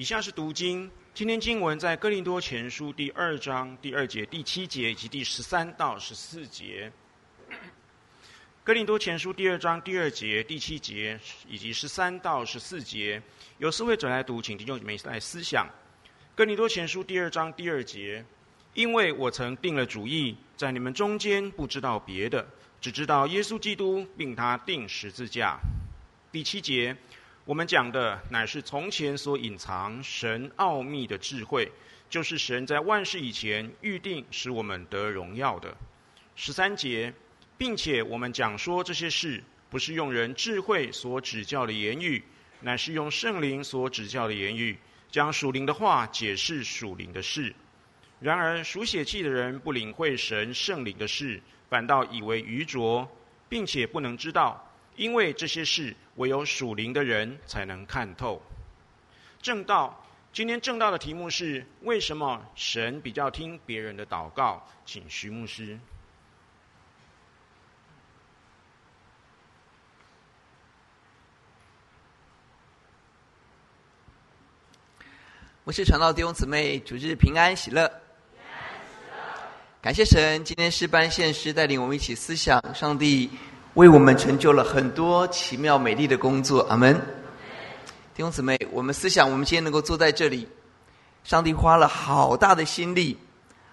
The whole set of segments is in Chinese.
以下是读经，今天经文在哥林多前书第二章第二节、第七节以及第十三到十四节。哥林多前书第二章第二节、第七节以及十三到十四节，由思维者来读，请弟兄姊妹来思想。哥林多前书第二章第二节，因为我曾定了主意，在你们中间不知道别的，只知道耶稣基督，并他钉十字架。第七节。我们讲的乃是从前所隐藏神奥秘的智慧，就是神在万事以前预定使我们得荣耀的。十三节，并且我们讲说这些事，不是用人智慧所指教的言语，乃是用圣灵所指教的言语，将属灵的话解释属灵的事。然而属血气的人不领会神圣灵的事，反倒以为愚拙，并且不能知道。因为这些事唯有属灵的人才能看透。正道，今天正道的题目是：为什么神比较听别人的祷告？请徐牧师。我是传道弟兄姊妹，主日平安喜乐。感谢神，今天是班献师带领我们一起思想上帝。为我们成就了很多奇妙美丽的工作，阿门。弟兄姊妹，我们思想，我们今天能够坐在这里，上帝花了好大的心力，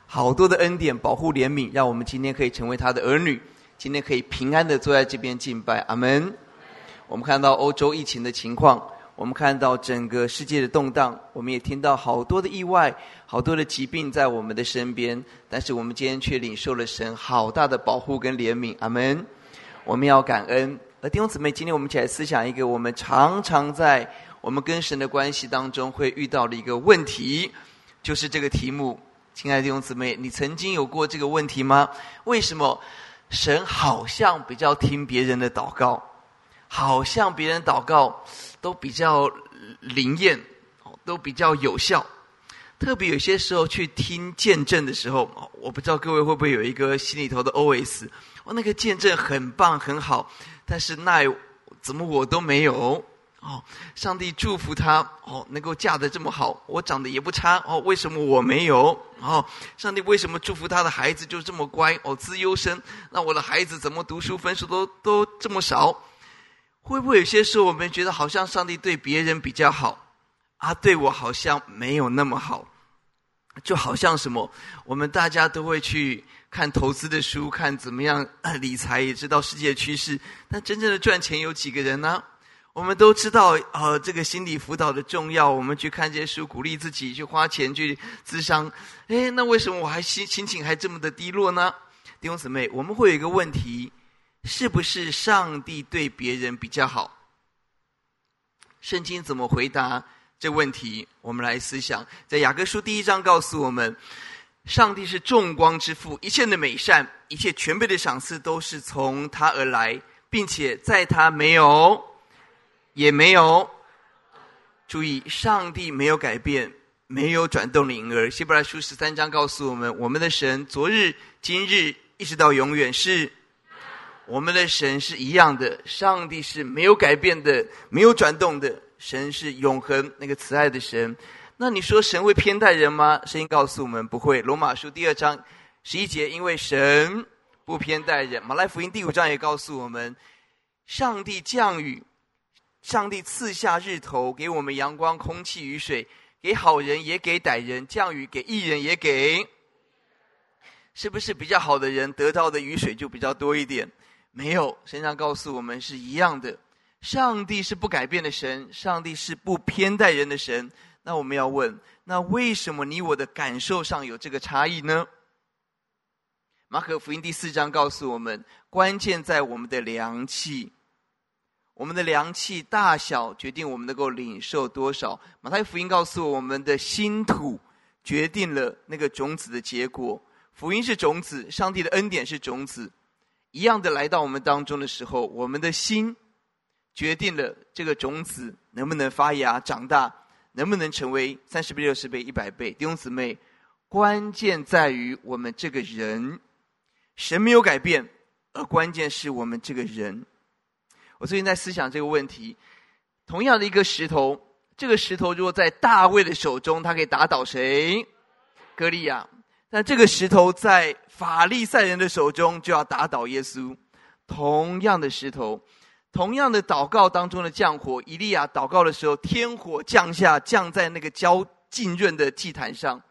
好多的恩典、保护、怜悯，让我们今天可以成为他的儿女，今天可以平安的坐在这边敬拜，阿门。我们看到欧洲疫情的情况，我们看到整个世界的动荡，我们也听到好多的意外，好多的疾病在我们的身边，但是我们今天却领受了神好大的保护跟怜悯，阿门。我们要感恩，而弟兄姊妹，今天我们一起来思想一个我们常常在我们跟神的关系当中会遇到的一个问题，就是这个题目。亲爱的弟兄姊妹，你曾经有过这个问题吗？为什么神好像比较听别人的祷告，好像别人祷告都比较灵验，都比较有效？特别有些时候去听见证的时候，我不知道各位会不会有一个心里头的 OS。哦，那个见证很棒很好，但是那怎么我都没有？哦，上帝祝福他哦，能够嫁得这么好，我长得也不差哦，为什么我没有？哦，上帝为什么祝福他的孩子就这么乖哦，资优生？那我的孩子怎么读书分数都都这么少？会不会有些时候我们觉得好像上帝对别人比较好，啊，对我好像没有那么好？就好像什么，我们大家都会去。看投资的书，看怎么样理财，也知道世界趋势。但真正的赚钱有几个人呢？我们都知道，呃，这个心理辅导的重要。我们去看这些书，鼓励自己去花钱去咨商。哎，那为什么我还心心情还这么的低落呢？弟兄姊妹，我们会有一个问题：是不是上帝对别人比较好？圣经怎么回答这问题？我们来思想，在雅各书第一章告诉我们。上帝是众光之父，一切的美善、一切全备的赏赐都是从他而来，并且在他没有，也没有。注意，上帝没有改变，没有转动的影儿。希伯来书十三章告诉我们：我们的神昨日、今日一直到永远是，我们的神是一样的。上帝是没有改变的，没有转动的。神是永恒那个慈爱的神。那你说神会偏待人吗？圣经告诉我们不会。罗马书第二章十一节，因为神不偏待人。马来福音第五章也告诉我们，上帝降雨，上帝赐下日头，给我们阳光、空气、雨水，给好人也给歹人，降雨给义人也给。是不是比较好的人得到的雨水就比较多一点？没有，圣经告诉我们是一样的。上帝是不改变的神，上帝是不偏待人的神。那我们要问：那为什么你我的感受上有这个差异呢？马可福音第四章告诉我们，关键在我们的良器。我们的良器大小决定我们能够领受多少。马太福音告诉我们的心土决定了那个种子的结果。福音是种子，上帝的恩典是种子，一样的来到我们当中的时候，我们的心决定了这个种子能不能发芽长大。能不能成为三十倍、六十倍、一百倍？弟兄姊妹，关键在于我们这个人，神没有改变，而关键是我们这个人。我最近在思想这个问题：同样的一个石头，这个石头如果在大卫的手中，他可以打倒谁？歌利亚。但这个石头在法利赛人的手中，就要打倒耶稣。同样的石头，同样的祷告当中的降火，以利亚祷告的时候，天火降下，降在那个焦浸润的祭坛上。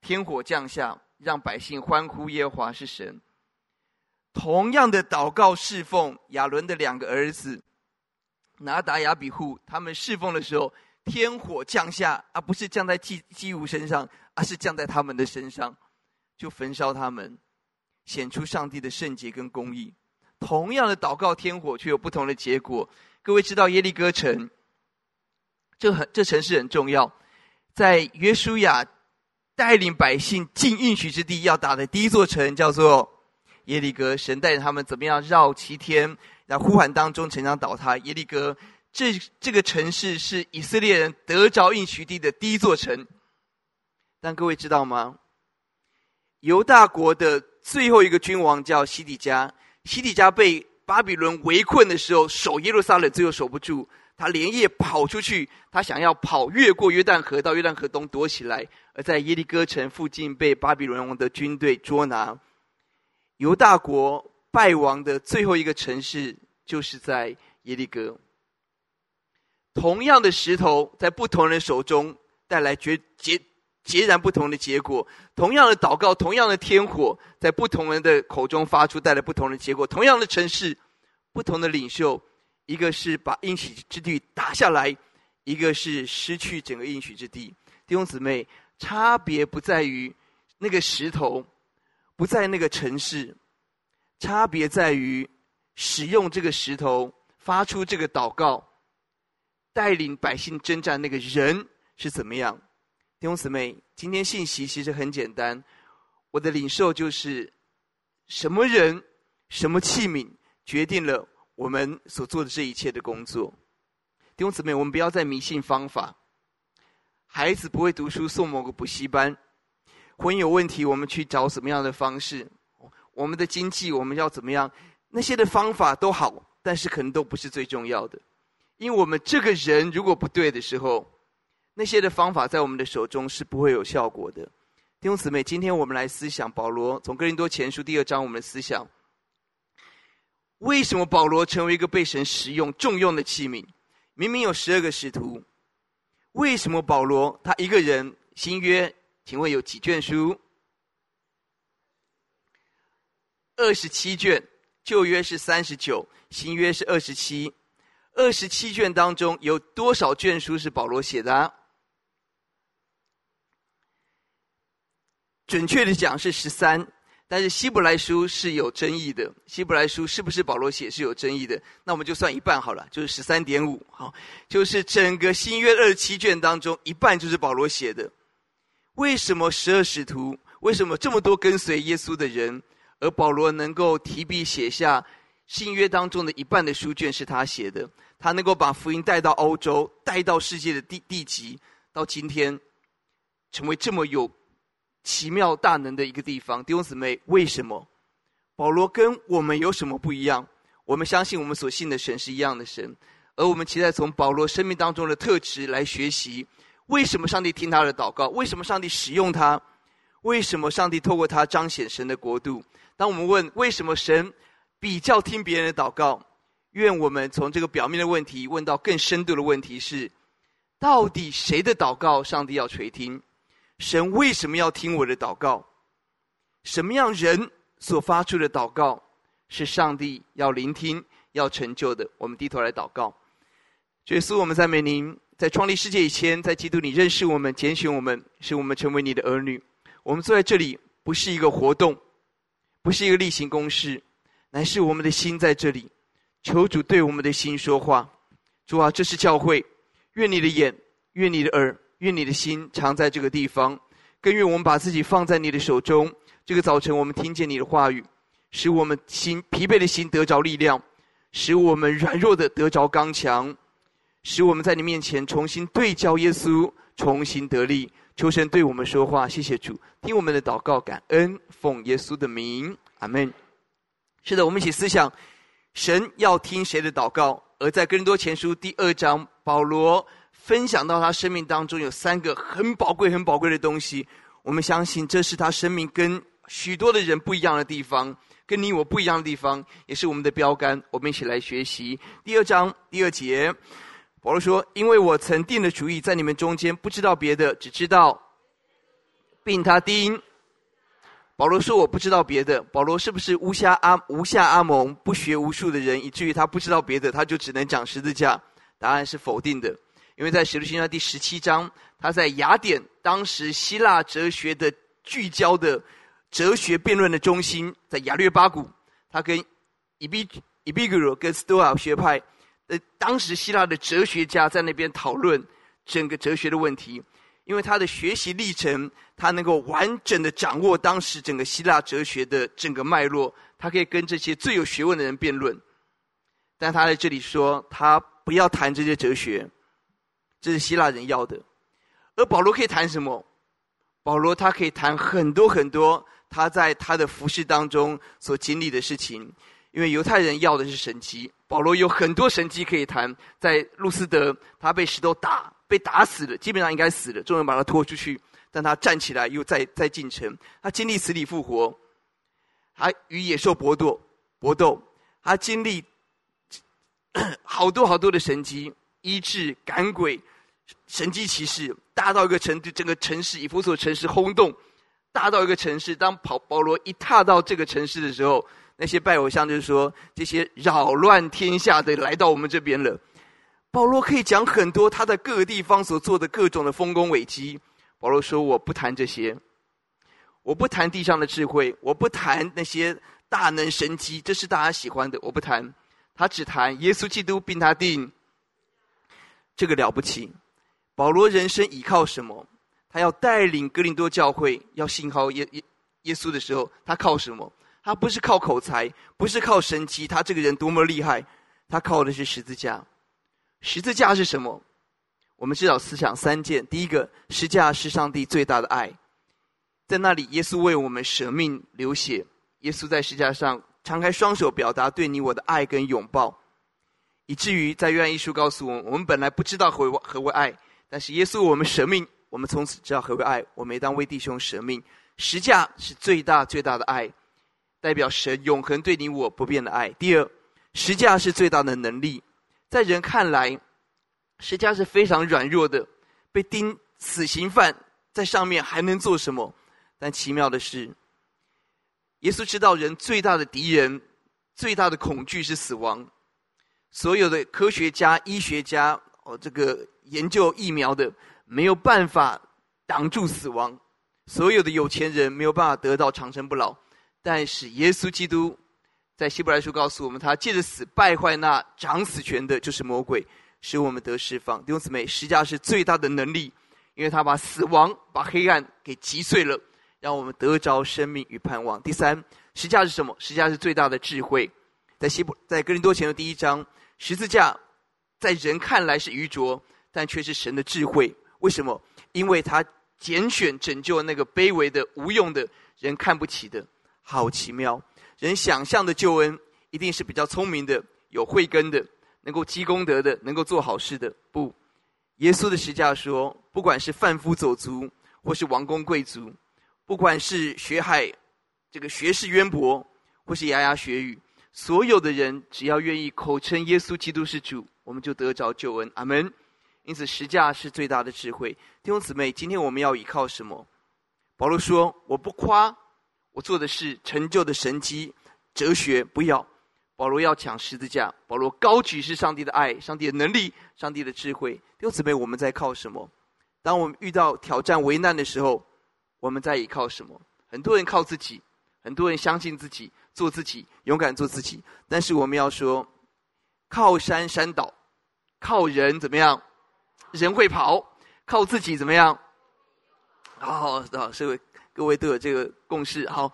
天火降下，让百姓欢呼耶华是神。同样的祷告侍奉，亚伦的两个儿子拿达、亚比户，他们侍奉的时候，天火降下，而不是降在祭祭物身上，而是降在他们的身上，就焚烧他们，显出上帝的圣洁跟公义。同样的祷告，天火却有不同的结果。各位知道耶利哥城，这很这城市很重要，在约书亚。带领百姓进应许之地，要打的第一座城叫做耶利哥。神带领他们怎么样绕七天，在呼喊当中，城墙倒塌。耶利哥这这个城市是以色列人得着应许地的第一座城。但各位知道吗？犹大国的最后一个君王叫西底家。西底家被巴比伦围困的时候，守耶路撒冷最后守不住。他连夜跑出去，他想要跑越过约旦河到约旦河东躲起来，而在耶利哥城附近被巴比伦王的军队捉拿。犹大国败亡的最后一个城市就是在耶利哥。同样的石头在不同人手中带来绝截截然不同的结果，同样的祷告，同样的天火在不同人的口中发出，带来不同的结果。同样的城市，不同的领袖。一个是把应许之地打下来，一个是失去整个应许之地。弟兄姊妹，差别不在于那个石头，不在那个城市，差别在于使用这个石头发出这个祷告，带领百姓征战那个人是怎么样。弟兄姊妹，今天信息其实很简单，我的领受就是什么人、什么器皿决定了。我们所做的这一切的工作，弟兄姊妹，我们不要再迷信方法。孩子不会读书，送某个补习班；婚姻有问题，我们去找什么样的方式？我们的经济，我们要怎么样？那些的方法都好，但是可能都不是最重要的。因为我们这个人如果不对的时候，那些的方法在我们的手中是不会有效果的。弟兄姊妹，今天我们来思想保罗从哥林多前书第二章，我们思想。为什么保罗成为一个被神使用重用的器皿？明明有十二个使徒，为什么保罗他一个人新约？请问有几卷书？二十七卷，旧约是三十九，新约是二十七。二十七卷当中有多少卷书是保罗写的？准确的讲是十三。但是希伯来书是有争议的，希伯来书是不是保罗写是有争议的？那我们就算一半好了，就是十三点五，好，就是整个新约二十七卷当中一半就是保罗写的。为什么十二使徒？为什么这么多跟随耶稣的人，而保罗能够提笔写下新约当中的一半的书卷是他写的？他能够把福音带到欧洲，带到世界的地地级，到今天成为这么有。奇妙大能的一个地方，弟兄姊妹，为什么保罗跟我们有什么不一样？我们相信我们所信的神是一样的神，而我们期待从保罗生命当中的特质来学习。为什么上帝听他的祷告？为什么上帝使用他？为什么上帝透过他彰显神的国度？当我们问为什么神比较听别人的祷告，愿我们从这个表面的问题问到更深度的问题是：到底谁的祷告上帝要垂听？神为什么要听我的祷告？什么样人所发出的祷告是上帝要聆听、要成就的？我们低头来祷告。耶稣，我们赞美您，在创立世界以前，在基督里认识我们、拣选我们，使我们成为你的儿女。我们坐在这里，不是一个活动，不是一个例行公事，乃是我们的心在这里。求主对我们的心说话。主啊，这是教会，愿你的眼，愿你的耳。愿你的心常在这个地方，更愿我们把自己放在你的手中。这个早晨，我们听见你的话语，使我们心疲惫的心得着力量，使我们软弱的得着刚强，使我们在你面前重新对焦耶稣，重新得力。求神对我们说话，谢谢主，听我们的祷告，感恩，奉耶稣的名，阿门。是的，我们一起思想，神要听谁的祷告？而在哥林多前书第二章，保罗。分享到他生命当中有三个很宝贵、很宝贵的东西。我们相信这是他生命跟许多的人不一样的地方，跟你我不一样的地方，也是我们的标杆。我们一起来学习第二章第二节。保罗说：“因为我曾定了主意，在你们中间不知道别的，只知道并他钉。”保罗说：“我不知道别的。”保罗是不是无下阿无下阿蒙不学无术的人，以至于他不知道别的，他就只能讲十字架？答案是否定的。因为在使徒行传第十七章，他在雅典，当时希腊哲学的聚焦的哲学辩论的中心，在雅略巴谷，他跟伊比伊比格罗跟斯多亚学派。呃，当时希腊的哲学家在那边讨论整个哲学的问题，因为他的学习历程，他能够完整的掌握当时整个希腊哲学的整个脉络，他可以跟这些最有学问的人辩论。但他在这里说，他不要谈这些哲学，这是希腊人要的。而保罗可以谈什么？保罗他可以谈很多很多他在他的服事当中所经历的事情，因为犹太人要的是神迹。保罗有很多神迹可以谈，在路斯德，他被石头打，被打死了，基本上应该死了，众人把他拖出去，但他站起来又再再进城，他经历死里复活，他与野兽搏斗搏斗，他经历 好多好多的神迹，医治赶鬼，神迹奇事，大到一个程度，整个城市以弗所城市轰动，大到一个城市，当保保罗一踏到这个城市的时候。那些拜偶像就是说，这些扰乱天下的来到我们这边了。保罗可以讲很多他在各个地方所做的各种的丰功伟绩。保罗说：“我不谈这些，我不谈地上的智慧，我不谈那些大能神迹，这是大家喜欢的，我不谈。他只谈耶稣基督并他定，这个了不起。保罗人生依靠什么？他要带领哥林多教会要信靠耶耶耶稣的时候，他靠什么？”他不是靠口才，不是靠神迹，他这个人多么厉害！他靠的是十字架。十字架是什么？我们知道思想三件：第一个，十字架是上帝最大的爱，在那里，耶稣为我们舍命流血。耶稣在十字架上敞开双手，表达对你我的爱跟拥抱，以至于在约翰一书告诉我们：我们本来不知道何为何为爱，但是耶稣我们舍命，我们从此知道何为爱。我们也当为弟兄舍命。十架是最大最大的爱。代表神永恒对你我不变的爱。第二，十架是最大的能力，在人看来，十架是非常软弱的，被钉死刑犯在上面还能做什么？但奇妙的是，耶稣知道人最大的敌人、最大的恐惧是死亡。所有的科学家、医学家，哦，这个研究疫苗的没有办法挡住死亡，所有的有钱人没有办法得到长生不老。但是耶稣基督在希伯来书告诉我们，他借着死败坏那掌死权的，就是魔鬼，使我们得释放。弟兄姊妹，十架是最大的能力，因为他把死亡、把黑暗给击碎了，让我们得着生命与盼望。第三，十架是什么？十架是最大的智慧。在希伯在哥林多前的第一章，十字架在人看来是愚拙，但却是神的智慧。为什么？因为他拣选拯救那个卑微的、无用的人看不起的。好奇妙！人想象的救恩一定是比较聪明的、有慧根的、能够积功德的、能够做好事的。不，耶稣的十架说，不管是贩夫走卒，或是王公贵族，不管是学海这个学识渊博，或是牙牙学语，所有的人只要愿意口称耶稣基督是主，我们就得着救恩。阿门。因此，十架是最大的智慧。弟兄姊妹，今天我们要依靠什么？保罗说：“我不夸。”我做的是成就的神机哲学，不要。保罗要抢十字架，保罗高举是上帝的爱、上帝的能力、上帝的智慧。弟兄姊妹，我们在靠什么？当我们遇到挑战、危难的时候，我们在依靠什么？很多人靠自己，很多人相信自己，做自己，勇敢做自己。但是我们要说，靠山山倒，靠人怎么样？人会跑，靠自己怎么样？好好，社会。各位都有这个共识，好，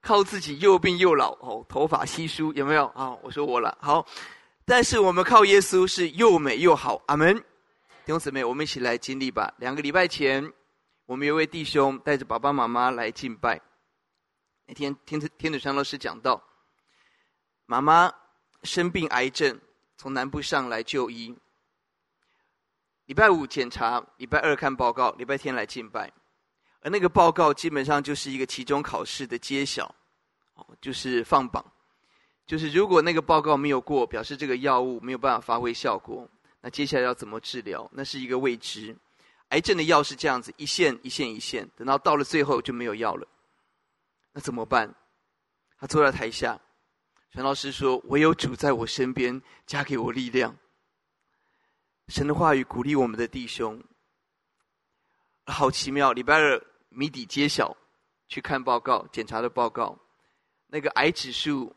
靠自己又病又老，哦，头发稀疏，有没有啊？我说我了，好，但是我们靠耶稣是又美又好，阿门。弟兄姊妹，我们一起来经历吧。两个礼拜前，我们有位弟兄带着爸爸妈妈来敬拜。那天天天主山老师讲到，妈妈生病癌症，从南部上来就医。礼拜五检查，礼拜二看报告，礼拜天来敬拜，而那个报告基本上就是一个期中考试的揭晓，哦，就是放榜，就是如果那个报告没有过，表示这个药物没有办法发挥效果，那接下来要怎么治疗，那是一个未知。癌症的药是这样子，一线一线一线，等到到了最后就没有药了，那怎么办？他坐在台下，传老师说：“唯有主在我身边，加给我力量。”神的话语鼓励我们的弟兄，好奇妙！礼拜二谜底揭晓，去看报告，检查的报告，那个癌指数，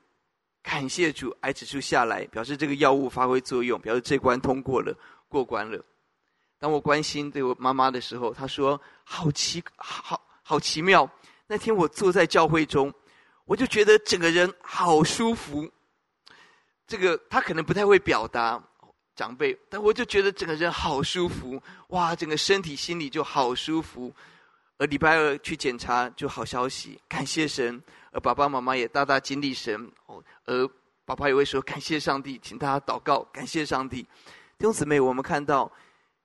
感谢主，癌指数下来，表示这个药物发挥作用，表示这关通过了，过关了。当我关心对我妈妈的时候，她说：“好奇，好好奇妙。”那天我坐在教会中，我就觉得整个人好舒服。这个他可能不太会表达。长辈，但我就觉得整个人好舒服，哇，整个身体心里就好舒服。而礼拜二去检查就好消息，感谢神。而爸爸妈妈也大大经历神，哦，而爸爸也会说感谢上帝，请大家祷告，感谢上帝。弟兄姊妹，我们看到，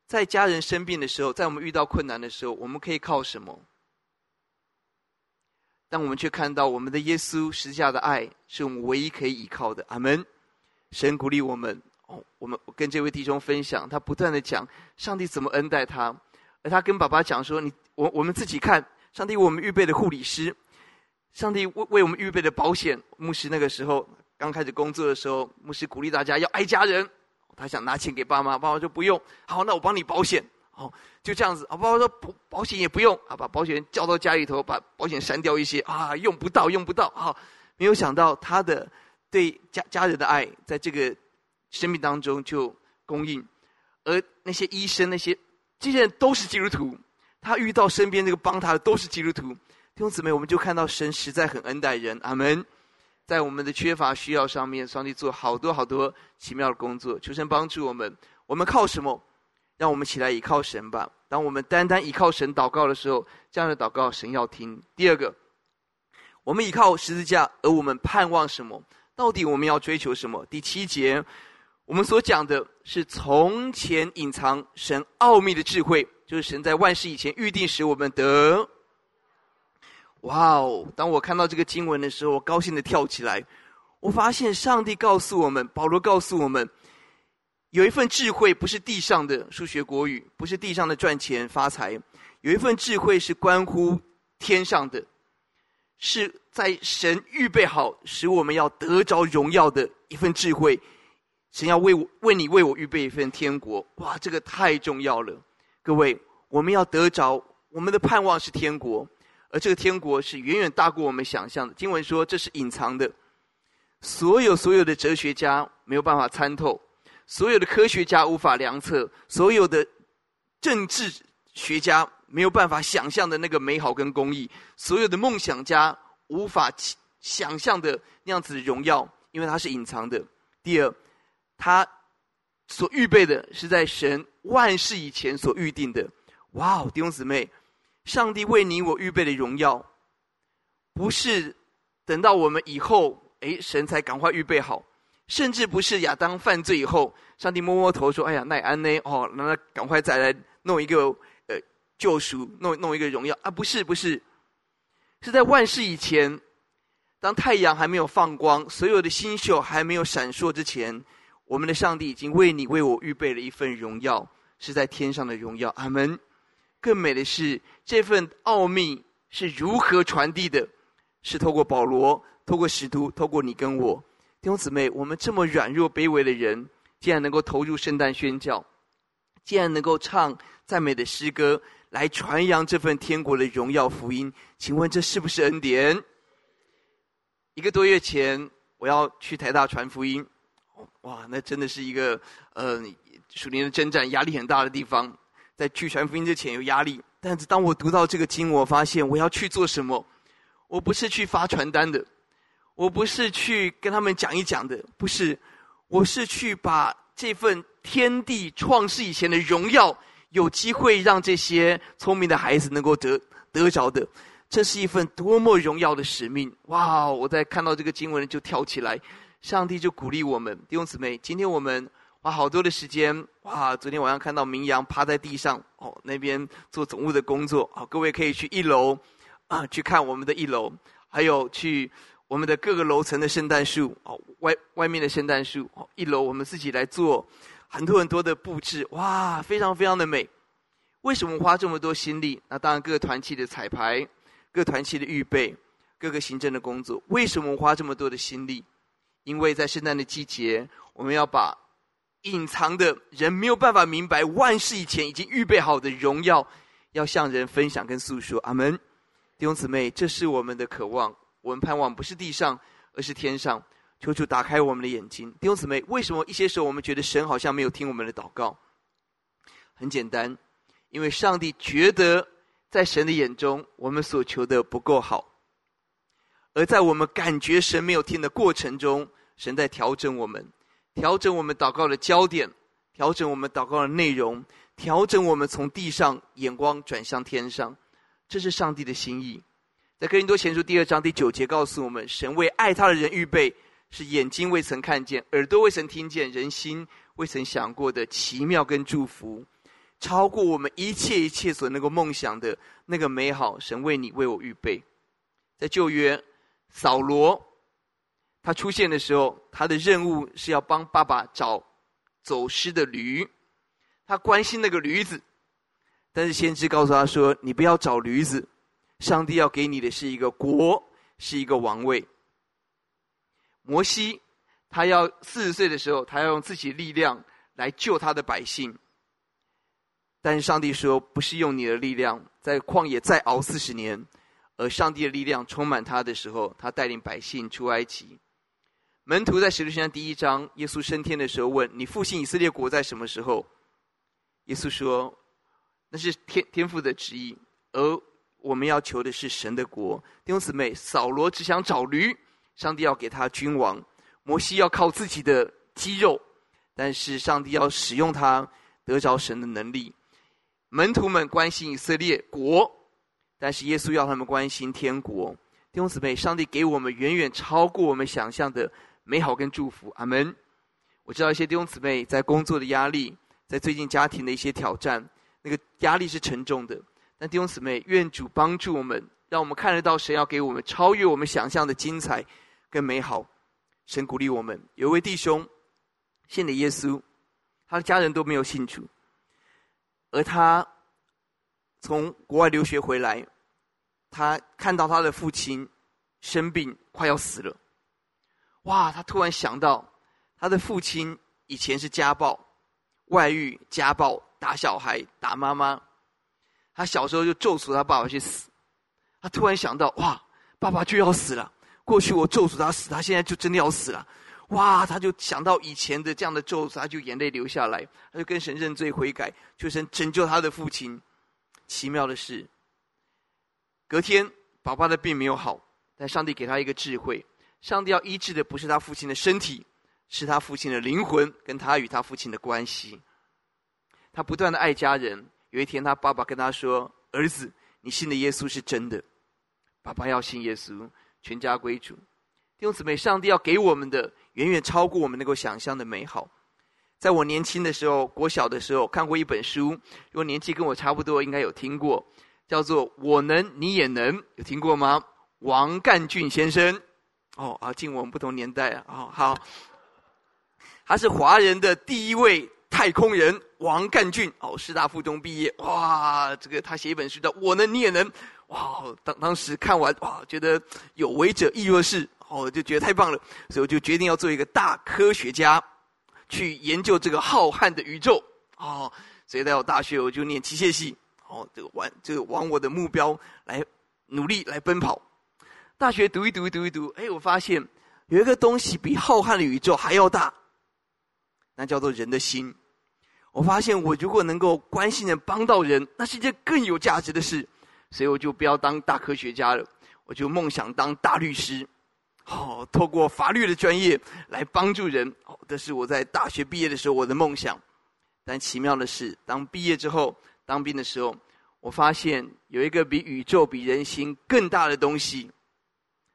在家人生病的时候，在我们遇到困难的时候，我们可以靠什么？但我们却看到我们的耶稣十架的爱，是我们唯一可以依靠的。阿门。神鼓励我们。哦我们跟这位弟兄分享，他不断的讲上帝怎么恩待他，而他跟爸爸讲说：“你我我们自己看，上帝为我们预备的护理师，上帝为为我们预备的保险。”牧师那个时候刚开始工作的时候，牧师鼓励大家要爱家人，他想拿钱给爸妈，爸妈说不用，好，那我帮你保险，哦，就这样子。啊，爸爸说保保险也不用，啊，把保险叫到家里头，把保险删掉一些，啊，用不到，用不到，啊，没有想到他的对家家人的爱，在这个。生命当中就供应，而那些医生、那些这些人都是基督徒，他遇到身边这个帮他的都是基督徒。弟兄姊妹，我们就看到神实在很恩待人。阿门。在我们的缺乏需要上面，上帝做好多好多奇妙的工作，求神帮助我们。我们靠什么？让我们起来倚靠神吧。当我们单单倚靠神祷告的时候，这样的祷告神要听。第二个，我们倚靠十字架，而我们盼望什么？到底我们要追求什么？第七节。我们所讲的是从前隐藏神奥秘的智慧，就是神在万事以前预定使我们得。哇哦！当我看到这个经文的时候，我高兴的跳起来。我发现上帝告诉我们，保罗告诉我们，有一份智慧不是地上的数学国语，不是地上的赚钱发财，有一份智慧是关乎天上的，是在神预备好使我们要得着荣耀的一份智慧。神要为我为你为我预备一份天国，哇，这个太重要了！各位，我们要得着我们的盼望是天国，而这个天国是远远大过我们想象的。经文说这是隐藏的，所有所有的哲学家没有办法参透，所有的科学家无法量测，所有的政治学家没有办法想象的那个美好跟公益，所有的梦想家无法想象的那样子的荣耀，因为它是隐藏的。第二。他所预备的是在神万事以前所预定的。哇哦，弟兄姊妹，上帝为你我预备的荣耀，不是等到我们以后，哎，神才赶快预备好，甚至不是亚当犯罪以后，上帝摸摸头说：“哎呀，奈安呢？哦，那赶快再来弄一个呃救赎，弄弄一个荣耀啊！”不是，不是，是在万事以前，当太阳还没有放光，所有的星宿还没有闪烁之前。我们的上帝已经为你为我预备了一份荣耀，是在天上的荣耀。阿门。更美的是，这份奥秘是如何传递的？是透过保罗，透过使徒，透过你跟我弟兄姊妹。我们这么软弱卑微的人，竟然能够投入圣诞宣教，竟然能够唱赞美的诗歌来传扬这份天国的荣耀福音。请问这是不是恩典？一个多月前，我要去台大传福音。哇，那真的是一个呃属灵的征战，压力很大的地方。在去传福音之前有压力，但是当我读到这个经，我发现我要去做什么？我不是去发传单的，我不是去跟他们讲一讲的，不是，我是去把这份天地创世以前的荣耀，有机会让这些聪明的孩子能够得得着的。这是一份多么荣耀的使命！哇，我在看到这个经文就跳起来。上帝就鼓励我们弟兄姊妹，今天我们花好多的时间。哇，昨天晚上看到明阳趴在地上，哦，那边做总务的工作。好，各位可以去一楼啊，去看我们的一楼，还有去我们的各个楼层的圣诞树，哦，外外面的圣诞树，哦，一楼我们自己来做很多很多的布置，哇，非常非常的美。为什么花这么多心力？那当然，各个团契的彩排，各团契的预备，各个行政的工作，为什么花这么多的心力？因为在圣诞的季节，我们要把隐藏的人没有办法明白，万事以前已经预备好的荣耀，要向人分享跟诉说。阿门，弟兄姊妹，这是我们的渴望。我们盼望不是地上，而是天上。求主打开我们的眼睛，弟兄姊妹，为什么一些时候我们觉得神好像没有听我们的祷告？很简单。因为上帝觉得，在神的眼中，我们所求的不够好，而在我们感觉神没有听的过程中，神在调整我们，调整我们祷告的焦点，调整我们祷告的内容，调整我们从地上眼光转向天上，这是上帝的心意。在哥林多前书第二章第九节告诉我们：神为爱他的人预备，是眼睛未曾看见，耳朵未曾听见，人心未曾想过的奇妙跟祝福。超过我们一切一切所能够梦想的那个美好，神为你为我预备。在旧约，扫罗他出现的时候，他的任务是要帮爸爸找走失的驴，他关心那个驴子，但是先知告诉他说：“你不要找驴子，上帝要给你的是一个国，是一个王位。”摩西他要四十岁的时候，他要用自己的力量来救他的百姓。但是上帝说，不是用你的力量，在旷野再熬四十年，而上帝的力量充满他的时候，他带领百姓出埃及。门徒在使徒行传第一章，耶稣升天的时候问：“你复兴以色列国在什么时候？”耶稣说：“那是天天父的旨意，而我们要求的是神的国。”弟兄姊妹，扫罗只想找驴，上帝要给他君王；摩西要靠自己的肌肉，但是上帝要使用他得着神的能力。门徒们关心以色列国，但是耶稣要他们关心天国。弟兄姊妹，上帝给我们远远超过我们想象的美好跟祝福。阿门。我知道一些弟兄姊妹在工作的压力，在最近家庭的一些挑战，那个压力是沉重的。但弟兄姊妹，愿主帮助我们，让我们看得到神要给我们超越我们想象的精彩跟美好。神鼓励我们。有一位弟兄信了耶稣，他的家人都没有信主。而他从国外留学回来，他看到他的父亲生病快要死了，哇！他突然想到，他的父亲以前是家暴、外遇、家暴、打小孩、打妈妈，他小时候就咒诅他爸爸去死。他突然想到，哇！爸爸就要死了，过去我咒诅他死，他现在就真的要死了。哇！他就想到以前的这样的咒诅，他就眼泪流下来，他就跟神认罪悔改，求神拯救他的父亲。奇妙的是，隔天爸爸的病没有好，但上帝给他一个智慧：上帝要医治的不是他父亲的身体，是他父亲的灵魂，跟他与他父亲的关系。他不断的爱家人。有一天，他爸爸跟他说：“儿子，你信的耶稣是真的。”爸爸要信耶稣，全家归主。弟兄姊妹，上帝要给我们的远远超过我们能够想象的美好。在我年轻的时候，国小的时候，看过一本书，如果年纪跟我差不多，应该有听过，叫做《我能，你也能》，有听过吗？王干俊先生，哦啊，进我们不同年代啊，哦好，他是华人的第一位太空人，王干俊，哦，师大附中毕业，哇，这个他写一本书叫《我能，你也能》，哇，当当时看完，哇，觉得有为者亦若是。哦，就觉得太棒了，所以我就决定要做一个大科学家，去研究这个浩瀚的宇宙。哦，所以在我大学我就念机械系。哦，这个往这个往我的目标来努力来奔跑。大学读一读读一读，哎，我发现有一个东西比浩瀚的宇宙还要大，那叫做人的心。我发现我如果能够关心人、帮到人，那是一件更有价值的事。所以我就不要当大科学家了，我就梦想当大律师。哦，透过法律的专业来帮助人，哦，这是我在大学毕业的时候我的梦想。但奇妙的是，当毕业之后当兵的时候，我发现有一个比宇宙、比人心更大的东西，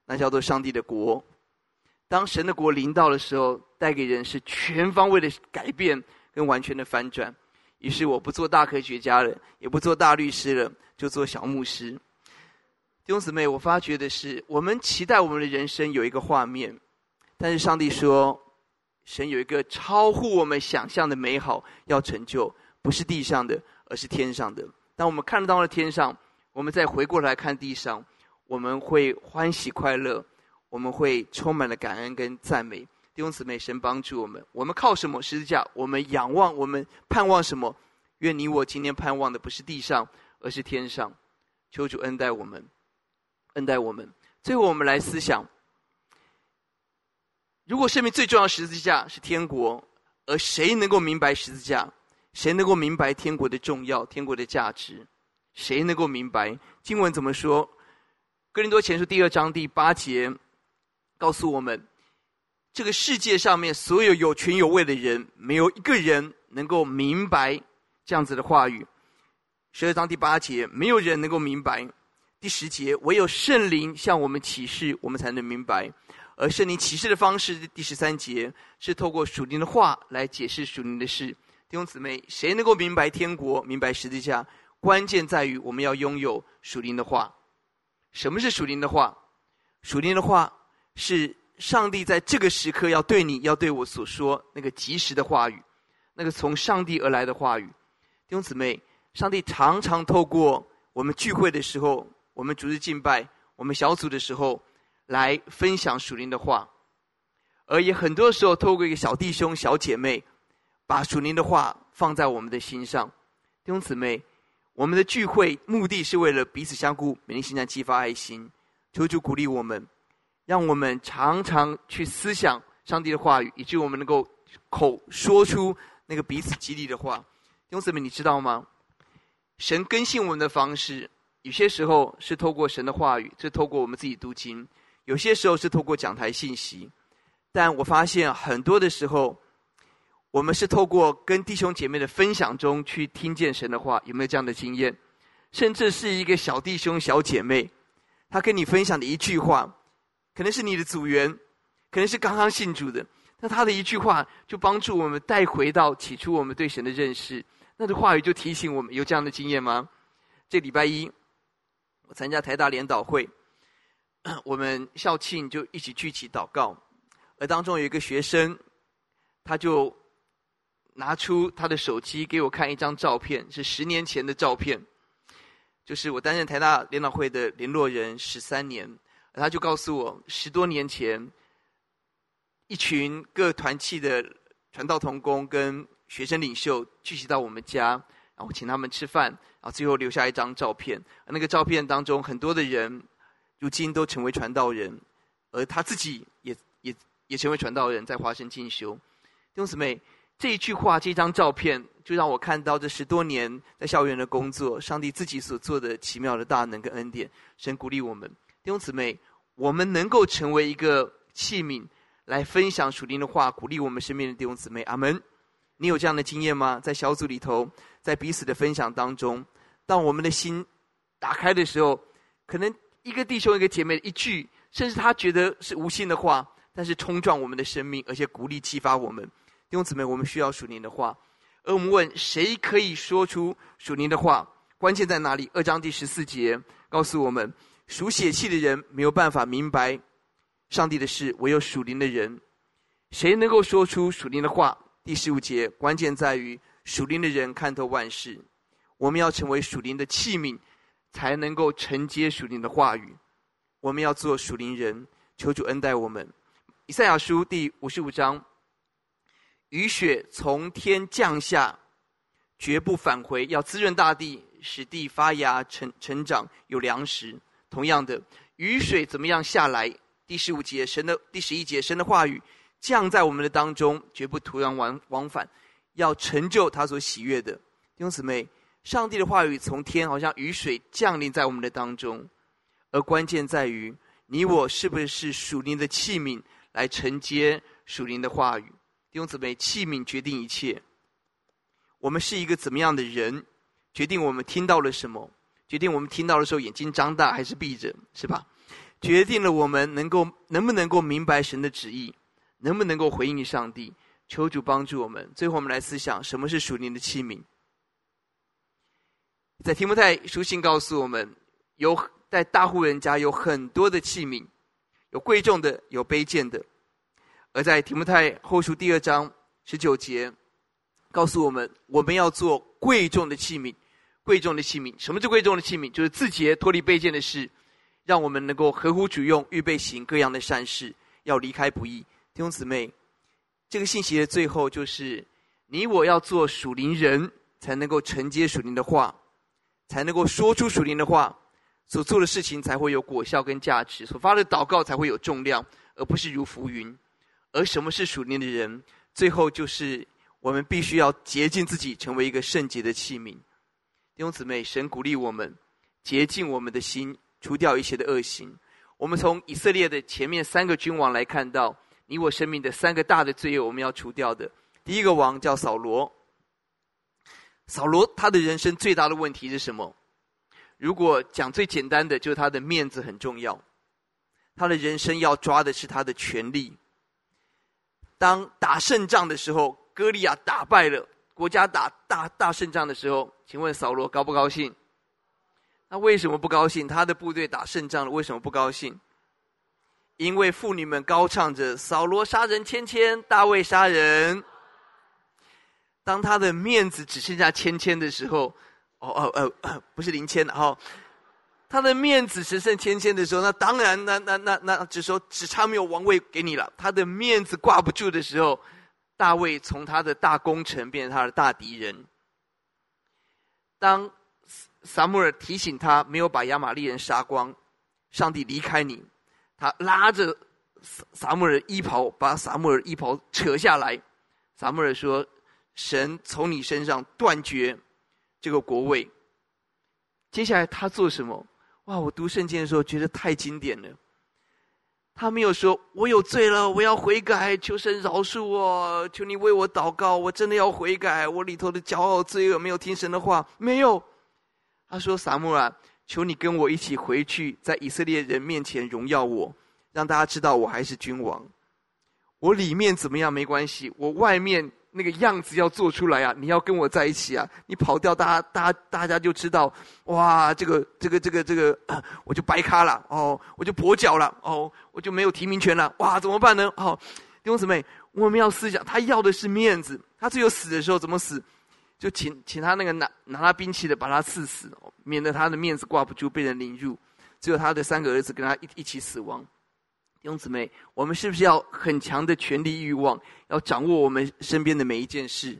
那叫做上帝的国。当神的国临到的时候，带给人是全方位的改变跟完全的翻转。于是我不做大科学家了，也不做大律师了，就做小牧师。弟兄姊妹，我发觉的是，我们期待我们的人生有一个画面，但是上帝说，神有一个超乎我们想象的美好要成就，不是地上的，而是天上的。当我们看到了天上，我们再回过来看地上，我们会欢喜快乐。我们会充满了感恩跟赞美，弟兄姊妹，神帮助我们。我们靠什么？十字架。我们仰望，我们盼望什么？愿你我今天盼望的不是地上，而是天上。求主恩待我们，恩待我们。最后，我们来思想：如果生命最重要的十字架是天国，而谁能够明白十字架？谁能够明白天国的重要、天国的价值？谁能够明白？经文怎么说？哥林多前书第二章第八节。告诉我们，这个世界上面所有有权有位的人，没有一个人能够明白这样子的话语。十二章第八节，没有人能够明白。第十节，唯有圣灵向我们启示，我们才能明白。而圣灵启示的方式，第十三节，是透过属灵的话来解释属灵的事。弟兄姊妹，谁能够明白天国，明白十字架？关键在于我们要拥有属灵的话。什么是属灵的话？属灵的话。是上帝在这个时刻要对你要对我所说那个及时的话语，那个从上帝而来的话语。弟兄姊妹，上帝常常透过我们聚会的时候，我们逐日敬拜，我们小组的时候，来分享属灵的话，而也很多时候透过一个小弟兄、小姐妹，把属灵的话放在我们的心上。弟兄姊妹，我们的聚会目的是为了彼此相顾、勉励心善、激发爱心，求主鼓励我们。让我们常常去思想上帝的话语，以致我们能够口说出那个彼此激励的话。弟兄姊妹，你知道吗？神更新我们的方式，有些时候是透过神的话语，是透过我们自己读经；有些时候是透过讲台信息。但我发现很多的时候，我们是透过跟弟兄姐妹的分享中去听见神的话。有没有这样的经验？甚至是一个小弟兄、小姐妹，他跟你分享的一句话。可能是你的组员，可能是刚刚信主的，那他的一句话就帮助我们带回到起初我们对神的认识。那这话语就提醒我们，有这样的经验吗？这礼拜一，我参加台大联祷会，我们校庆就一起聚集祷告，而当中有一个学生，他就拿出他的手机给我看一张照片，是十年前的照片，就是我担任台大联祷会的联络人十三年。他就告诉我，十多年前，一群各团契的传道同工跟学生领袖聚集到我们家，然后请他们吃饭，然后最后留下一张照片。那个照片当中，很多的人如今都成为传道人，而他自己也也也成为传道人，在华神进修。弟兄姊妹，这一句话，这张照片，就让我看到这十多年在校园的工作，上帝自己所做的奇妙的大能跟恩典，神鼓励我们。弟兄姊妹，我们能够成为一个器皿，来分享属灵的话，鼓励我们身边的弟兄姊妹。阿门。你有这样的经验吗？在小组里头，在彼此的分享当中，当我们的心打开的时候，可能一个弟兄、一个姐妹一句，甚至他觉得是无心的话，但是冲撞我们的生命，而且鼓励、激发我们。弟兄姊妹，我们需要属灵的话。而我们问，谁可以说出属灵的话？关键在哪里？二章第十四节告诉我们。属血气的人没有办法明白上帝的事，唯有属灵的人，谁能够说出属灵的话？第十五节，关键在于属灵的人看透万事。我们要成为属灵的器皿，才能够承接属灵的话语。我们要做属灵人，求主恩待我们。以赛亚书第五十五章：雨雪从天降下，绝不返回，要滋润大地，使地发芽成成长，有粮食。同样的，雨水怎么样下来？第十五节，神的第十一节，神的话语降在我们的当中，绝不徒然往往返，要成就他所喜悦的。弟兄姊妹，上帝的话语从天好像雨水降临在我们的当中，而关键在于你我是不是属灵的器皿来承接属灵的话语。弟兄姊妹，器皿决定一切。我们是一个怎么样的人，决定我们听到了什么。决定我们听到的时候，眼睛张大还是闭着，是吧？决定了我们能够能不能够明白神的旨意，能不能够回应上帝。求主帮助我们。最后，我们来思想什么是属灵的器皿。在提摩太书信告诉我们，有在大户人家有很多的器皿，有贵重的，有卑贱的。而在提摩太后书第二章十九节，告诉我们，我们要做贵重的器皿。贵重的器皿，什么是贵重的器皿？就是自洁、脱离卑贱的事，让我们能够合乎主用，预备行各样的善事，要离开不易。弟兄姊妹，这个信息的最后就是：你我要做属灵人，才能够承接属灵的话，才能够说出属灵的话，所做的事情才会有果效跟价值，所发的祷告才会有重量，而不是如浮云。而什么是属灵的人？最后就是我们必须要洁净自己，成为一个圣洁的器皿。弟兄姊妹，神鼓励我们洁净我们的心，除掉一切的恶行。我们从以色列的前面三个君王来看到，你我生命的三个大的罪恶，我们要除掉的。第一个王叫扫罗。扫罗他的人生最大的问题是什么？如果讲最简单的，就是他的面子很重要。他的人生要抓的是他的权力。当打胜仗的时候，歌利亚打败了。国家打大大胜仗的时候，请问扫罗高不高兴？那为什么不高兴？他的部队打胜仗了，为什么不高兴？因为妇女们高唱着“扫罗杀人千千，大卫杀人”。当他的面子只剩下千千的时候，哦哦哦，不是零千的哈，他的面子只剩千千的时候，那当然，那那那那，只说只差没有王位给你了。他的面子挂不住的时候。大卫从他的大功臣变成他的大敌人。当撒母耳提醒他没有把亚玛力人杀光，上帝离开你，他拉着撒母耳衣袍，把撒母耳衣袍扯下来。撒母耳说：“神从你身上断绝这个国位。”接下来他做什么？哇！我读圣经的时候觉得太经典了。他没有说：“我有罪了，我要悔改，求神饶恕我，求你为我祷告，我真的要悔改，我里头的骄傲罪恶没有听神的话。”没有，他说：“撒母耳，求你跟我一起回去，在以色列人面前荣耀我，让大家知道我还是君王。我里面怎么样没关系，我外面。”那个样子要做出来啊！你要跟我在一起啊！你跑掉，大家、大家、大家就知道，哇，这个、这个、这个、这个，我就白咖了哦，我就跛脚了哦，我就没有提名权了，哇，怎么办呢？哦，弟兄姊妹，我们要思想，他要的是面子，他最有死的时候怎么死？就请请他那个拿拿他兵器的把他刺死，免得他的面子挂不住，被人凌辱。只有他的三个儿子跟他一一起死亡。弟兄姊妹，我们是不是要很强的权力欲望，要掌握我们身边的每一件事？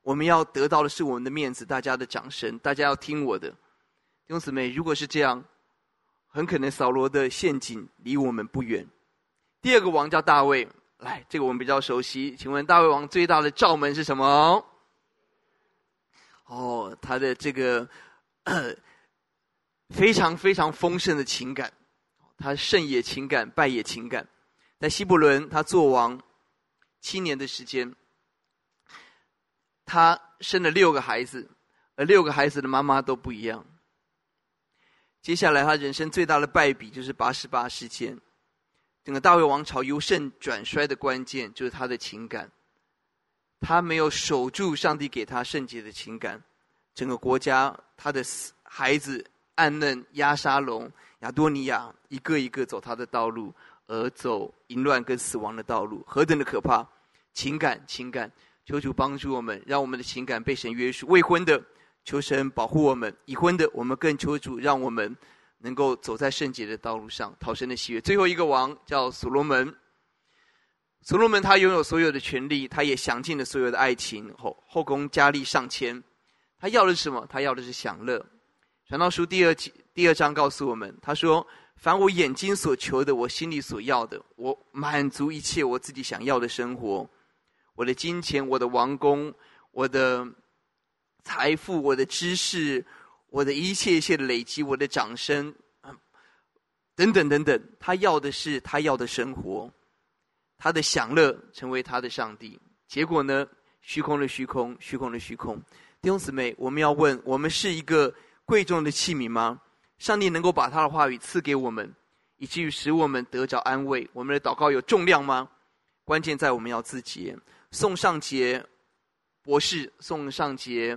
我们要得到的是我们的面子，大家的掌声，大家要听我的。弟兄姊妹，如果是这样，很可能扫罗的陷阱离我们不远。第二个王叫大卫，来，这个我们比较熟悉。请问大卫王最大的罩门是什么？哦，他的这个非常非常丰盛的情感。他胜也情感，败也情感。在希伯伦，他做王七年的时间，他生了六个孩子，而六个孩子的妈妈都不一样。接下来，他人生最大的败笔就是八十八事件。整个大卫王朝由盛转衰的关键就是他的情感，他没有守住上帝给他圣洁的情感，整个国家他的孩子暗嫩押沙龙。亚多尼亚一个一个走他的道路，而走淫乱跟死亡的道路，何等的可怕！情感，情感，求主帮助我们，让我们的情感被神约束。未婚的，求神保护我们；已婚的，我们更求主，让我们能够走在圣洁的道路上，讨神的喜悦。最后一个王叫所罗门，所罗门他拥有所有的权利，他也享尽了所有的爱情，后后宫佳丽上千，他要的是什么？他要的是享乐。传道书第二集。第二章告诉我们，他说：“凡我眼睛所求的，我心里所要的，我满足一切我自己想要的生活。我的金钱，我的王宫，我的财富，我的知识，我的一切一切的累积，我的掌声，等等等等。他要的是他要的生活，他的享乐成为他的上帝。结果呢？虚空的虚空，虚空的虚空。弟兄姊妹，我们要问：我们是一个贵重的器皿吗？”上帝能够把他的话语赐给我们，以至于使我们得着安慰。我们的祷告有重量吗？关键在我们要自洁。宋尚节博士，宋尚节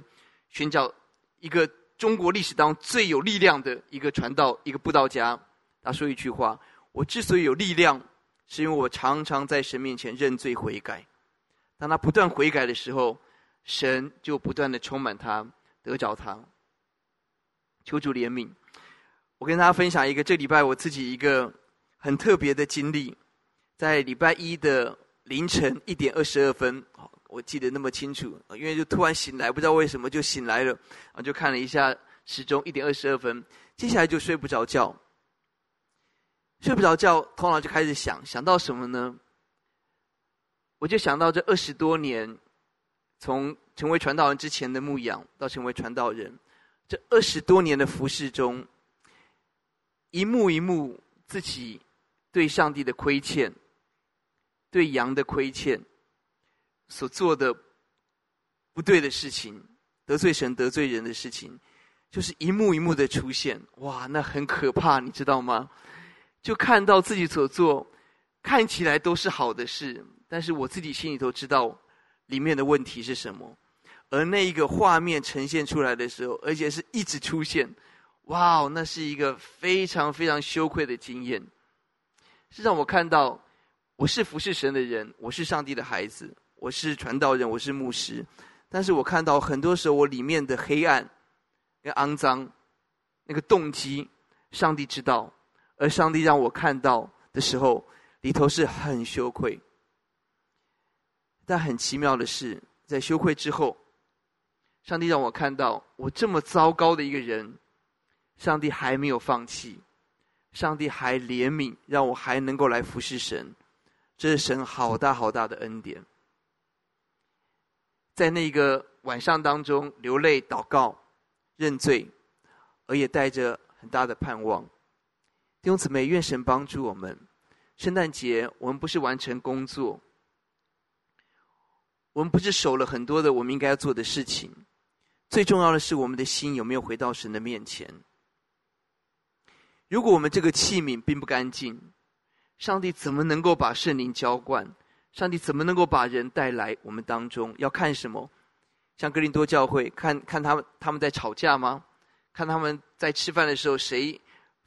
寻找一个中国历史当中最有力量的一个传道、一个布道家，他说一句话：“我之所以有力量，是因为我常常在神面前认罪悔改。当他不断悔改的时候，神就不断的充满他，得着他。求主怜悯。”我跟大家分享一个这礼拜我自己一个很特别的经历，在礼拜一的凌晨一点二十二分，我记得那么清楚，因为就突然醒来，不知道为什么就醒来了，啊，就看了一下时钟，一点二十二分，接下来就睡不着觉，睡不着觉，头脑就开始想，想到什么呢？我就想到这二十多年，从成为传道人之前的牧养到成为传道人，这二十多年的服侍中。一幕一幕，自己对上帝的亏欠，对羊的亏欠，所做的不对的事情，得罪神、得罪人的事情，就是一幕一幕的出现。哇，那很可怕，你知道吗？就看到自己所做，看起来都是好的事，但是我自己心里头知道里面的问题是什么。而那一个画面呈现出来的时候，而且是一直出现。哇哦，那是一个非常非常羞愧的经验，是让我看到我是服侍神的人，我是上帝的孩子，我是传道人，我是牧师，但是我看到很多时候我里面的黑暗跟肮脏，那个动机，上帝知道，而上帝让我看到的时候，里头是很羞愧。但很奇妙的是，在羞愧之后，上帝让我看到我这么糟糕的一个人。上帝还没有放弃，上帝还怜悯，让我还能够来服侍神，这是神好大好大的恩典。在那个晚上当中，流泪祷告、认罪，而也带着很大的盼望。弟兄姊妹，愿神帮助我们。圣诞节，我们不是完成工作，我们不是守了很多的我们应该要做的事情，最重要的是我们的心有没有回到神的面前。如果我们这个器皿并不干净，上帝怎么能够把圣灵浇灌？上帝怎么能够把人带来我们当中？要看什么？像哥林多教会，看看他们他们在吵架吗？看他们在吃饭的时候，谁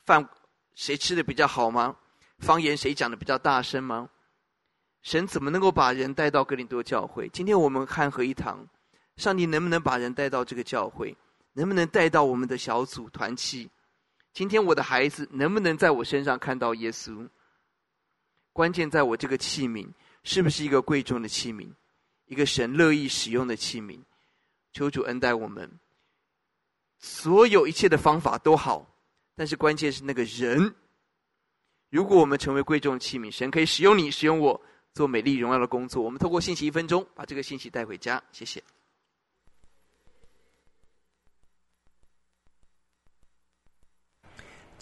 饭谁吃的比较好吗？方言谁讲的比较大声吗？神怎么能够把人带到哥林多教会？今天我们汉合一堂，上帝能不能把人带到这个教会？能不能带到我们的小组团契？今天我的孩子能不能在我身上看到耶稣？关键在我这个器皿是不是一个贵重的器皿，一个神乐意使用的器皿？求主恩待我们。所有一切的方法都好，但是关键是那个人。如果我们成为贵重器皿，神可以使用你，使用我，做美丽荣耀的工作。我们透过信息一分钟，把这个信息带回家。谢谢。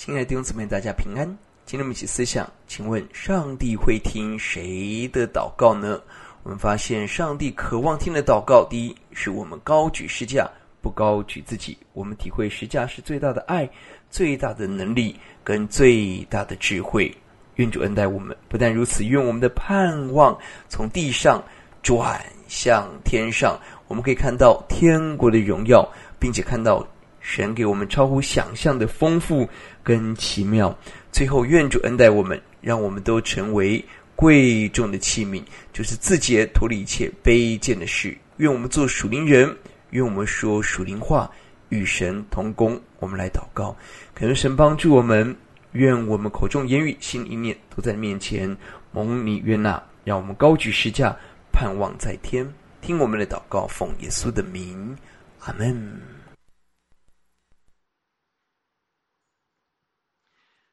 亲爱的弟兄姊妹，大家平安。今天我们一起思想，请问上帝会听谁的祷告呢？我们发现上帝渴望听的祷告，第一是我们高举施架，不高举自己。我们体会施架是最大的爱、最大的能力跟最大的智慧。愿主恩待我们。不但如此，愿我们的盼望从地上转向天上。我们可以看到天国的荣耀，并且看到。神给我们超乎想象的丰富跟奇妙。最后，愿主恩待我们，让我们都成为贵重的器皿，就是自己脱离一切卑贱的事。愿我们做属灵人，愿我们说属灵话，与神同工。我们来祷告，可能神帮助我们。愿我们口中言语、心里念都在面前蒙你悦纳。让我们高举十架，盼望在天。听我们的祷告，奉耶稣的名，阿门。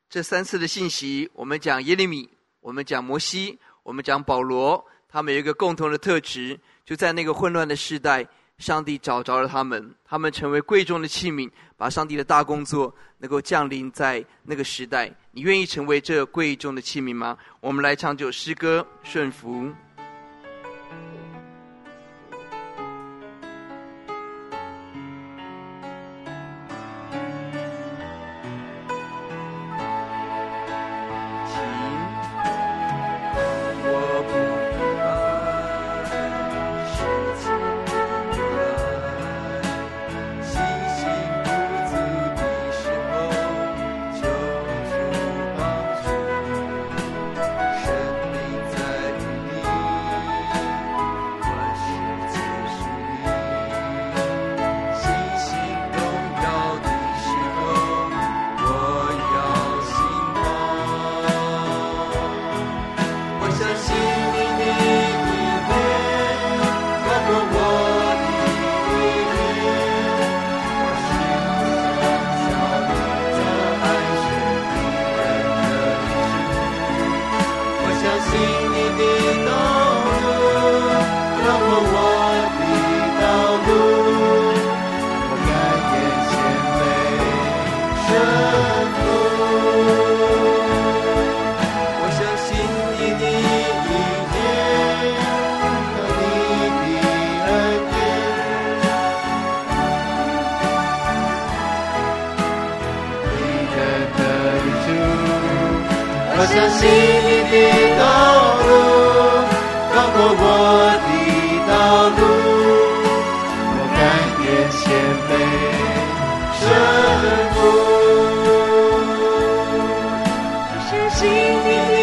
这三次的信息，我们讲耶利米，我们讲摩西，我们讲保罗，他们有一个共同的特质，就在那个混乱的时代，上帝找着了他们，他们成为贵重的器皿，把上帝的大工作能够降临在那个时代。你愿意成为这贵重的器皿吗？我们来唱这首诗歌，顺服。的路我我的道路我前我相信你的一点你的你的歌声我相信你的道过我的道路，我甘愿谦卑顺服。是心你的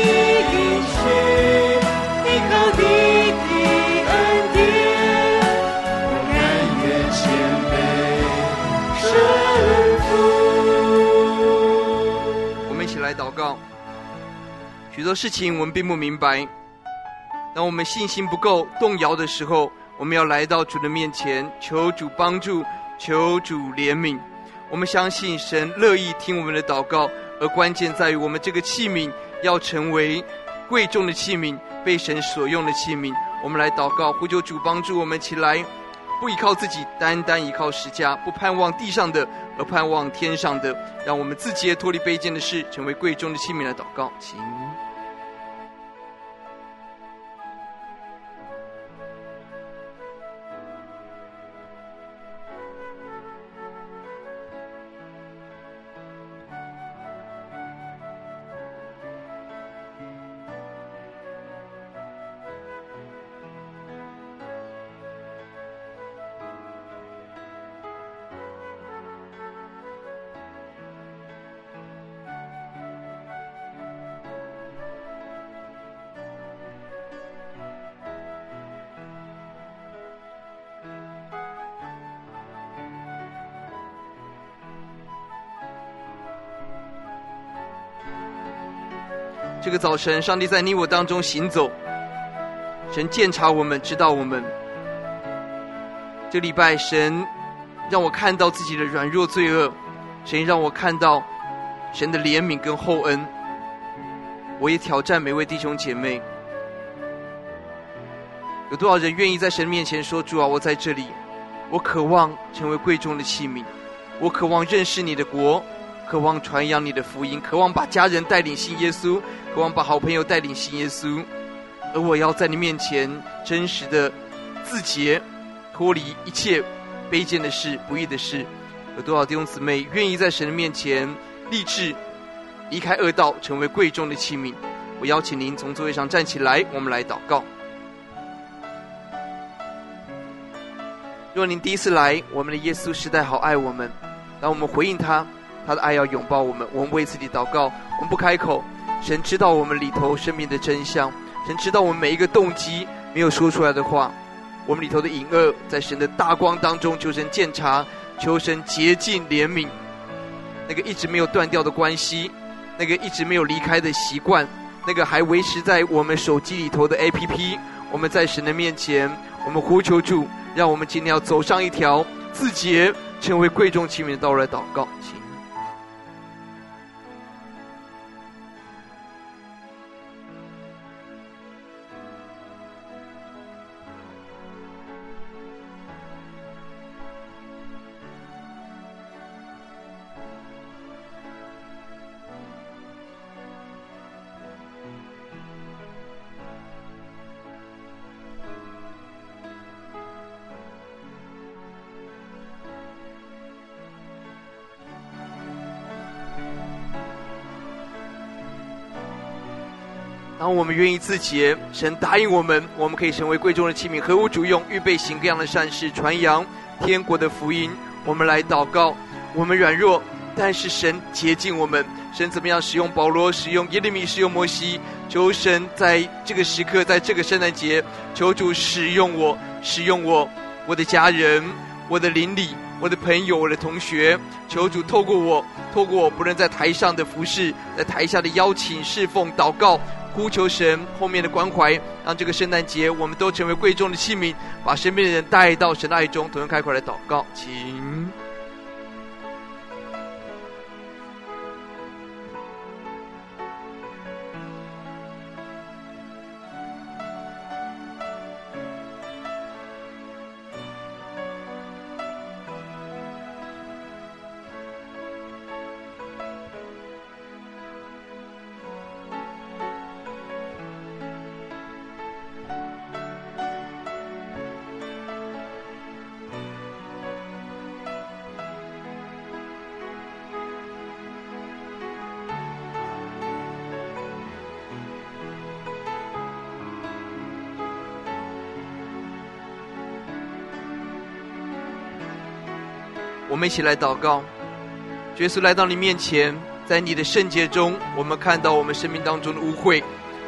允许，依靠你的恩典，我甘愿谦卑顺服。我们一起来祷告。许多事情我们并不明白。当我们信心不够动摇的时候，我们要来到主的面前，求主帮助，求主怜悯。我们相信神乐意听我们的祷告，而关键在于我们这个器皿要成为贵重的器皿，被神所用的器皿。我们来祷告，呼求主帮助我们起来，不依靠自己，单单依靠十家，不盼望地上的，而盼望天上的。让我们自己也脱离卑贱的事，成为贵重的器皿来祷告，请。这个早晨，上帝在你我当中行走，神鉴察我们，知道我们。这礼拜，神让我看到自己的软弱罪恶，神让我看到神的怜悯跟厚恩。我也挑战每位弟兄姐妹，有多少人愿意在神面前说：“主啊，我在这里，我渴望成为贵重的器皿，我渴望认识你的国。”渴望传扬你的福音，渴望把家人带领信耶稣，渴望把好朋友带领信耶稣，而我要在你面前真实的自洁，脱离一切卑贱的事、不义的事。有多少弟兄姊妹愿意在神的面前立志离开恶道，成为贵重的器皿？我邀请您从座位上站起来，我们来祷告。若您第一次来，我们的耶稣实在好爱我们，让我们回应他。他的爱要拥抱我们，我们为自己祷告，我们不开口。神知道我们里头生命的真相，神知道我们每一个动机没有说出来的话，我们里头的隐恶，在神的大光当中求神鉴察，求神洁净怜悯。那个一直没有断掉的关系，那个一直没有离开的习惯，那个还维持在我们手机里头的 APP，我们在神的面前，我们呼求主，让我们今天要走上一条自洁，成为贵重器皿的道路来祷告。当我们愿意自洁，神答应我们，我们可以成为贵重的器皿，合乎主用，预备行各样的善事，传扬天国的福音。我们来祷告，我们软弱，但是神洁净我们。神怎么样使用保罗，使用耶利米，使用摩西？求神在这个时刻，在这个圣诞节，求主使用我，使用我，我的家人，我的邻里，我的朋友，我的同学。求主透过我，透过我，不论在台上的服侍，在台下的邀请、侍奉、祷告。呼求神后面的关怀，让这个圣诞节我们都成为贵重的器皿，把身边的人带到神的爱中。同样开口来祷告，请。一起来祷告。耶稣来到你面前，在你的圣洁中，我们看到我们生命当中的污秽，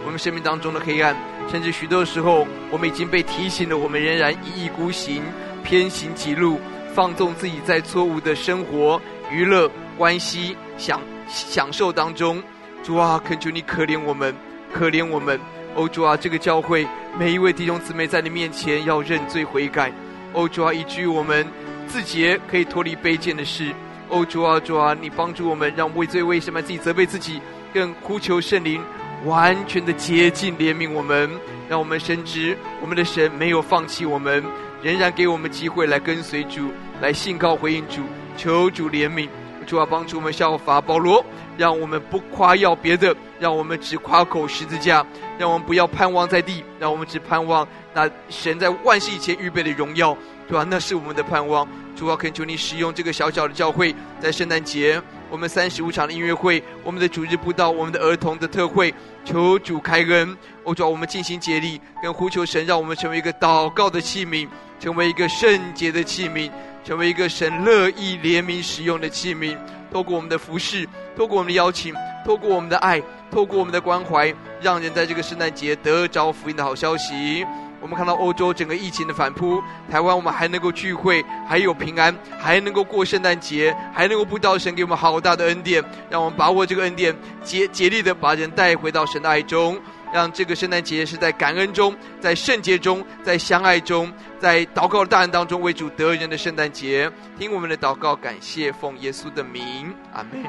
我们生命当中的黑暗，甚至许多时候，我们已经被提醒了，我们仍然一意孤行，偏行己路，放纵自己在错误的生活、娱乐、关系、享享受当中。主啊，恳求你可怜我们，可怜我们。哦，主啊，这个教会每一位弟兄姊妹在你面前要认罪悔改。哦，主啊，以至于我们。字节可以脱离卑贱的事，哦，主啊，主啊，你帮助我们，让为罪为什么自己责备自己，更呼求圣灵完全的洁净怜悯我们，让我们深知我们的神没有放弃我们，仍然给我们机会来跟随主，来信靠回应主，求主怜悯，主啊，帮助我们效法保罗，让我们不夸耀别的，让我们只夸口十字架，让我们不要盼望在地，让我们只盼望那神在万世以前预备的荣耀。主啊，那是我们的盼望。主啊，恳求你使用这个小小的教会，在圣诞节，我们三十五场的音乐会，我们的主日布道，我们的儿童的特会，求主开恩。哦，主啊，我们尽心竭力，跟呼求神，让我们成为一个祷告的器皿，成为一个圣洁的器皿，成为一个神乐意怜悯使用的器皿。透过我们的服饰，透过我们的邀请，透过我们的爱，透过我们的关怀，让人在这个圣诞节得着福音的好消息。我们看到欧洲整个疫情的反扑，台湾我们还能够聚会，还有平安，还能够过圣诞节，还能够布道，神给我们好大的恩典，让我们把握这个恩典，竭竭力的把人带回到神的爱中，让这个圣诞节是在感恩中，在圣洁中，在相爱中，在祷告的大恩当中为主得人的圣诞节。听我们的祷告，感谢奉耶稣的名，阿门。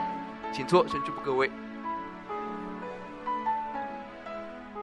请坐，神祝福各位。